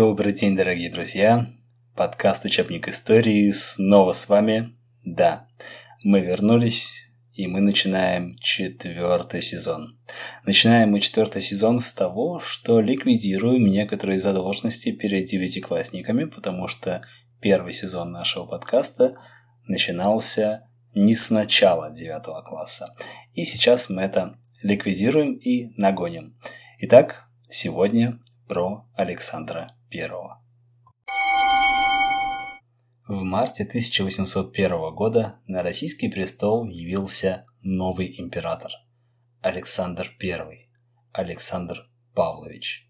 Добрый день, дорогие друзья! Подкаст «Учебник истории» снова с вами. Да, мы вернулись, и мы начинаем четвертый сезон. Начинаем мы четвертый сезон с того, что ликвидируем некоторые задолженности перед девятиклассниками, потому что первый сезон нашего подкаста начинался не с начала девятого класса. И сейчас мы это ликвидируем и нагоним. Итак, сегодня про Александра I. В марте 1801 года на российский престол явился новый император – Александр I, Александр Павлович,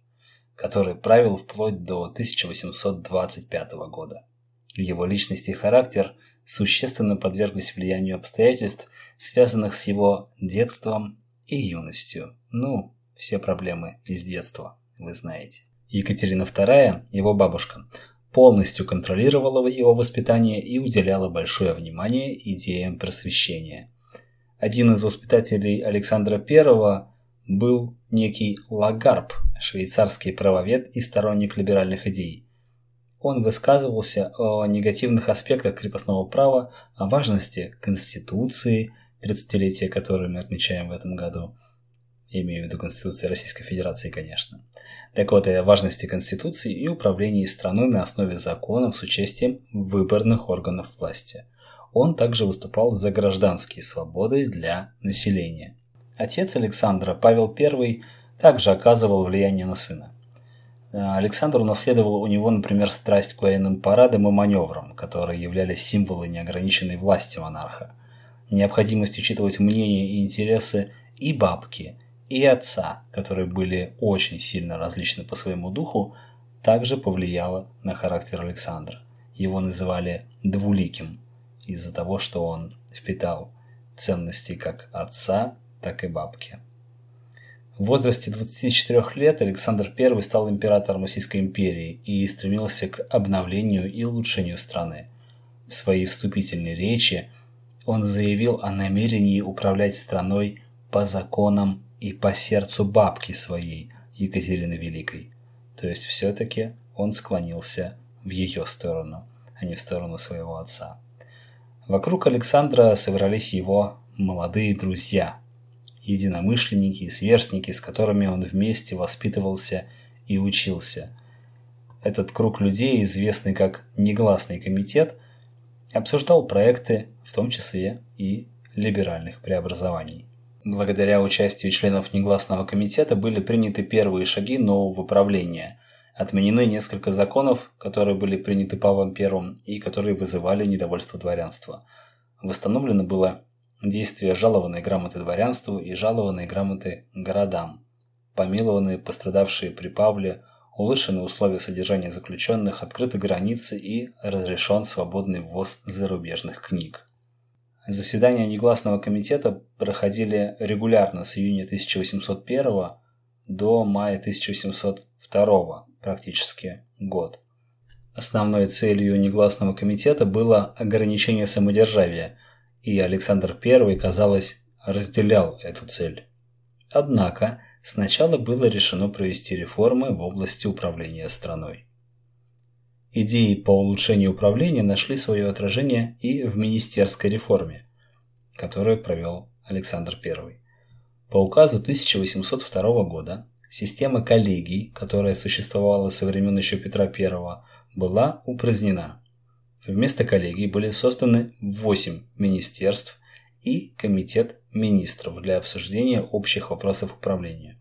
который правил вплоть до 1825 года. Его личность и характер существенно подверглись влиянию обстоятельств, связанных с его детством и юностью. Ну, все проблемы из детства вы знаете. Екатерина II, его бабушка, полностью контролировала его воспитание и уделяла большое внимание идеям просвещения. Один из воспитателей Александра I был некий Лагарб, швейцарский правовед и сторонник либеральных идей. Он высказывался о негативных аспектах крепостного права, о важности Конституции, 30-летие которой мы отмечаем в этом году – имею в виду Конституции Российской Федерации, конечно. Так вот, о важности Конституции и управлении страной на основе законов с участием выборных органов власти. Он также выступал за гражданские свободы для населения. Отец Александра, Павел I, также оказывал влияние на сына. Александр унаследовал у него, например, страсть к военным парадам и маневрам, которые являлись символы неограниченной власти монарха. Необходимость учитывать мнения и интересы и бабки, и отца, которые были очень сильно различны по своему духу, также повлияло на характер Александра. Его называли «двуликим» из-за того, что он впитал ценности как отца, так и бабки. В возрасте 24 лет Александр I стал императором Российской империи и стремился к обновлению и улучшению страны. В своей вступительной речи он заявил о намерении управлять страной по законам и по сердцу бабки своей, Екатерины Великой. То есть все-таки он склонился в ее сторону, а не в сторону своего отца. Вокруг Александра собрались его молодые друзья, единомышленники и сверстники, с которыми он вместе воспитывался и учился. Этот круг людей, известный как «Негласный комитет», обсуждал проекты, в том числе и либеральных преобразований. Благодаря участию членов негласного комитета были приняты первые шаги нового правления. Отменены несколько законов, которые были приняты Павлом I и которые вызывали недовольство дворянства. Восстановлено было действие жалованной грамоты дворянству и жалованной грамоты городам. Помилованы пострадавшие при Павле, улучшены условия содержания заключенных, открыты границы и разрешен свободный ввоз зарубежных книг. Заседания негласного комитета проходили регулярно с июня 1801 до мая 1802 практически год. Основной целью негласного комитета было ограничение самодержавия, и Александр I, казалось, разделял эту цель. Однако сначала было решено провести реформы в области управления страной. Идеи по улучшению управления нашли свое отражение и в министерской реформе, которую провел Александр I. По указу 1802 года система коллегий, которая существовала со времен еще Петра I, была упразднена. Вместо коллегий были созданы 8 министерств и комитет министров для обсуждения общих вопросов управления.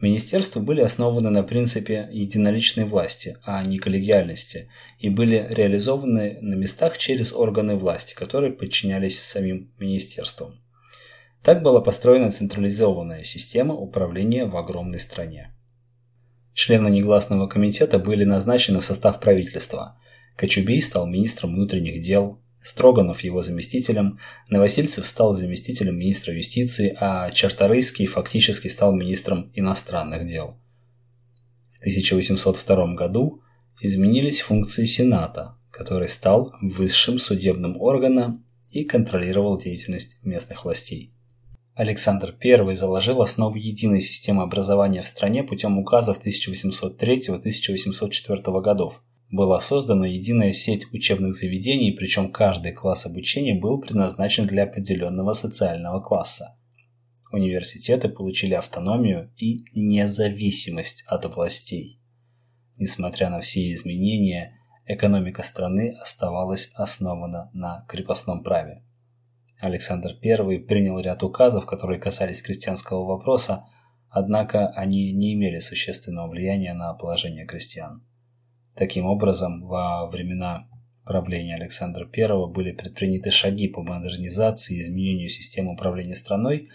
Министерства были основаны на принципе единоличной власти, а не коллегиальности, и были реализованы на местах через органы власти, которые подчинялись самим министерствам. Так была построена централизованная система управления в огромной стране. Члены негласного комитета были назначены в состав правительства. Кочубей стал министром внутренних дел, Строганов его заместителем, Новосельцев стал заместителем министра юстиции, а Чарторийский фактически стал министром иностранных дел. В 1802 году изменились функции Сената, который стал высшим судебным органом и контролировал деятельность местных властей. Александр I заложил основу единой системы образования в стране путем указов 1803-1804 годов. Была создана единая сеть учебных заведений, причем каждый класс обучения был предназначен для определенного социального класса. Университеты получили автономию и независимость от властей. Несмотря на все изменения, экономика страны оставалась основана на крепостном праве. Александр I принял ряд указов, которые касались крестьянского вопроса, однако они не имели существенного влияния на положение крестьян. Таким образом, во времена правления Александра I были предприняты шаги по модернизации и изменению системы управления страной,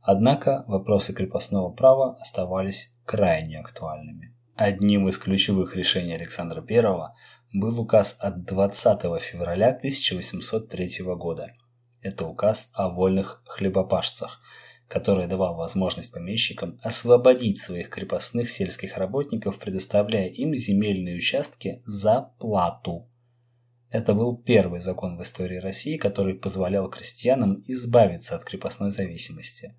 однако вопросы крепостного права оставались крайне актуальными. Одним из ключевых решений Александра I был указ от 20 февраля 1803 года – это указ о вольных хлебопашцах, который давал возможность помещикам освободить своих крепостных сельских работников, предоставляя им земельные участки за плату. Это был первый закон в истории России, который позволял крестьянам избавиться от крепостной зависимости.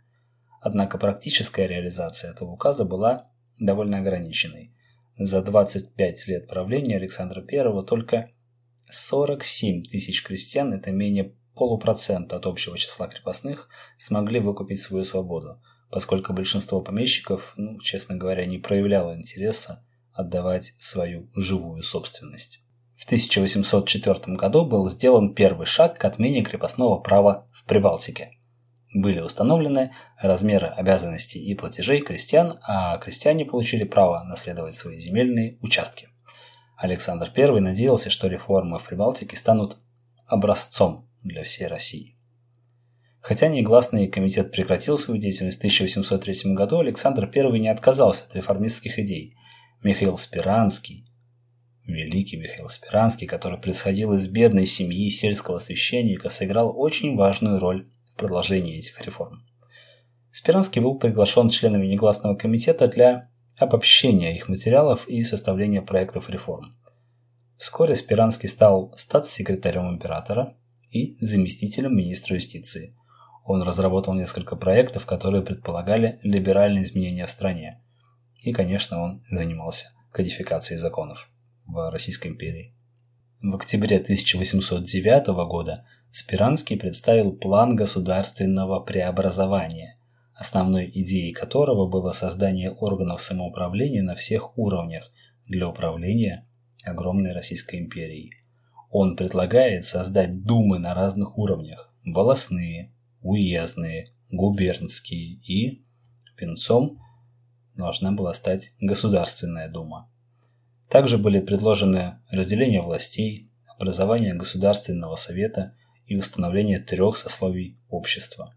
Однако практическая реализация этого указа была довольно ограниченной. За 25 лет правления Александра I только 47 тысяч крестьян, это менее полупроцента от общего числа крепостных смогли выкупить свою свободу, поскольку большинство помещиков, ну, честно говоря, не проявляло интереса отдавать свою живую собственность. В 1804 году был сделан первый шаг к отмене крепостного права в Прибалтике. Были установлены размеры обязанностей и платежей крестьян, а крестьяне получили право наследовать свои земельные участки. Александр I надеялся, что реформы в Прибалтике станут образцом для всей России. Хотя негласный комитет прекратил свою деятельность в 1803 году, Александр I не отказался от реформистских идей. Михаил Спиранский, великий Михаил Спиранский, который происходил из бедной семьи сельского священника, сыграл очень важную роль в продолжении этих реформ. Спиранский был приглашен членами негласного комитета для обобщения их материалов и составления проектов реформ. Вскоре Спиранский стал статс-секретарем императора, и заместителем министра юстиции. Он разработал несколько проектов, которые предполагали либеральные изменения в стране. И, конечно, он занимался кодификацией законов в Российской империи. В октябре 1809 года Спиранский представил план государственного преобразования, основной идеей которого было создание органов самоуправления на всех уровнях для управления огромной Российской империей – он предлагает создать думы на разных уровнях – волосные, уездные, губернские и венцом должна была стать Государственная дума. Также были предложены разделение властей, образование Государственного совета и установление трех сословий общества.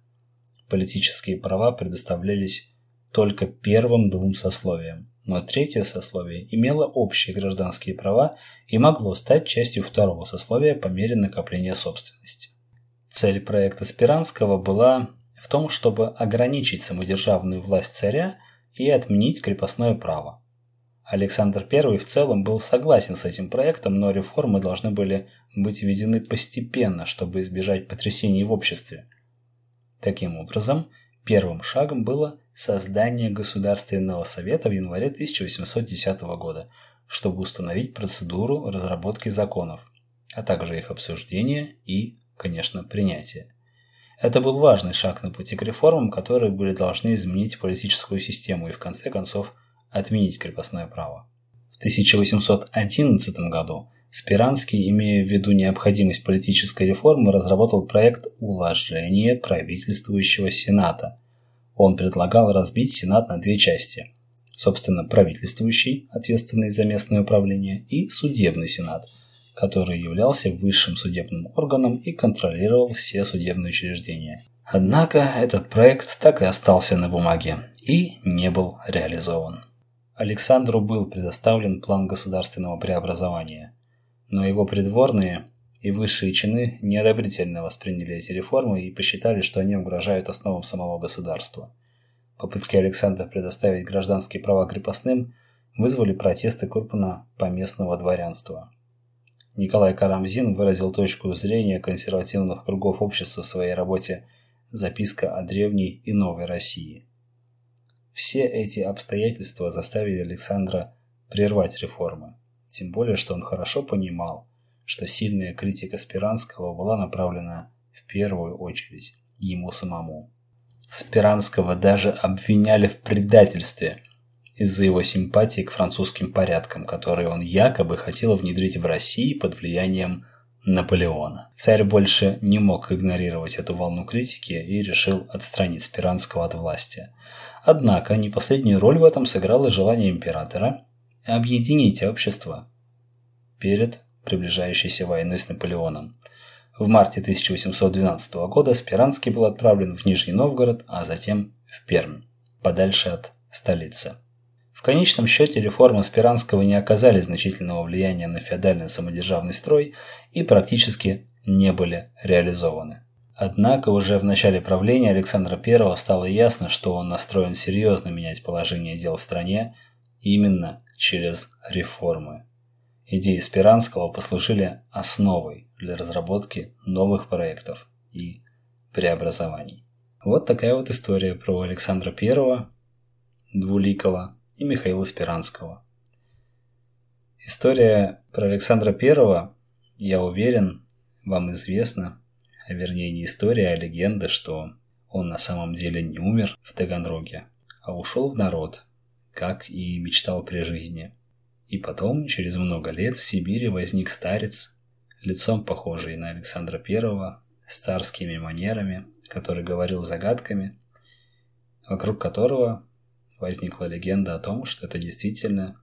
Политические права предоставлялись только первым двум сословиям но третье сословие имело общие гражданские права и могло стать частью второго сословия по мере накопления собственности. Цель проекта Спиранского была в том, чтобы ограничить самодержавную власть царя и отменить крепостное право. Александр I в целом был согласен с этим проектом, но реформы должны были быть введены постепенно, чтобы избежать потрясений в обществе. Таким образом, первым шагом было создание Государственного совета в январе 1810 года, чтобы установить процедуру разработки законов, а также их обсуждения и, конечно, принятия. Это был важный шаг на пути к реформам, которые были должны изменить политическую систему и, в конце концов, отменить крепостное право. В 1811 году Спиранский, имея в виду необходимость политической реформы, разработал проект уложения правительствующего Сената, он предлагал разбить Сенат на две части. Собственно, правительствующий, ответственный за местное управление, и судебный Сенат, который являлся высшим судебным органом и контролировал все судебные учреждения. Однако этот проект так и остался на бумаге и не был реализован. Александру был предоставлен план государственного преобразования, но его придворные и высшие чины неодобрительно восприняли эти реформы и посчитали, что они угрожают основам самого государства. Попытки Александра предоставить гражданские права крепостным вызвали протесты крупно поместного дворянства. Николай Карамзин выразил точку зрения консервативных кругов общества в своей работе записка о древней и новой России. Все эти обстоятельства заставили Александра прервать реформы, тем более, что он хорошо понимал, что сильная критика Спиранского была направлена в первую очередь ему самому. Спиранского даже обвиняли в предательстве из-за его симпатии к французским порядкам, которые он якобы хотел внедрить в России под влиянием Наполеона. Царь больше не мог игнорировать эту волну критики и решил отстранить Спиранского от власти. Однако не последнюю роль в этом сыграло желание императора объединить общество перед приближающейся войной с Наполеоном. В марте 1812 года Спиранский был отправлен в Нижний Новгород, а затем в Пермь, подальше от столицы. В конечном счете реформы Спиранского не оказали значительного влияния на феодальный самодержавный строй и практически не были реализованы. Однако уже в начале правления Александра I стало ясно, что он настроен серьезно менять положение дел в стране именно через реформы. Идеи Спиранского послужили основой для разработки новых проектов и преобразований. Вот такая вот история про Александра I, Двуликого, и Михаила Спиранского. История про Александра I, я уверен, вам известна, а вернее не история, а легенда, что он на самом деле не умер в Таганроге, а ушел в народ, как и мечтал при жизни. И потом, через много лет, в Сибири возник старец, лицом похожий на Александра I, с царскими манерами, который говорил загадками, вокруг которого возникла легенда о том, что это действительно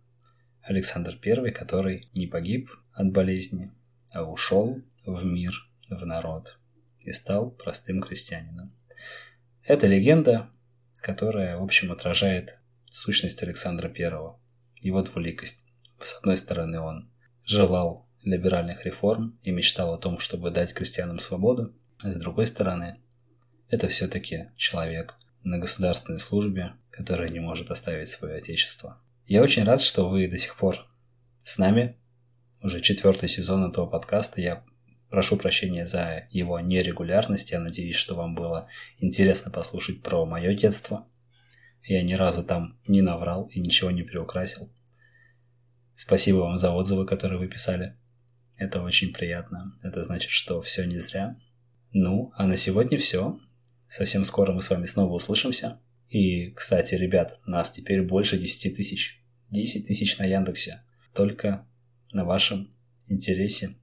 Александр I, который не погиб от болезни, а ушел в мир, в народ и стал простым крестьянином. Это легенда, которая, в общем, отражает сущность Александра I, его двуликость. С одной стороны, он желал либеральных реформ и мечтал о том, чтобы дать крестьянам свободу, а с другой стороны, это все-таки человек на государственной службе, которая не может оставить свое отечество. Я очень рад, что вы до сих пор с нами. Уже четвертый сезон этого подкаста. Я прошу прощения за его нерегулярность. Я надеюсь, что вам было интересно послушать про мое детство. Я ни разу там не наврал и ничего не приукрасил. Спасибо вам за отзывы, которые вы писали. Это очень приятно. Это значит, что все не зря. Ну, а на сегодня все. Совсем скоро мы с вами снова услышимся. И, кстати, ребят, нас теперь больше 10 тысяч. 10 тысяч на Яндексе. Только на вашем интересе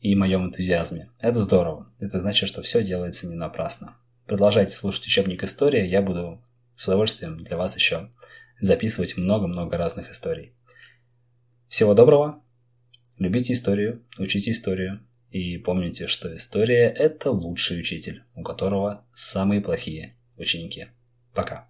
и моем энтузиазме. Это здорово. Это значит, что все делается не напрасно. Продолжайте слушать учебник истории. Я буду с удовольствием для вас еще записывать много-много разных историй. Всего доброго. Любите историю, учите историю. И помните, что история – это лучший учитель, у которого самые плохие ученики. Пока.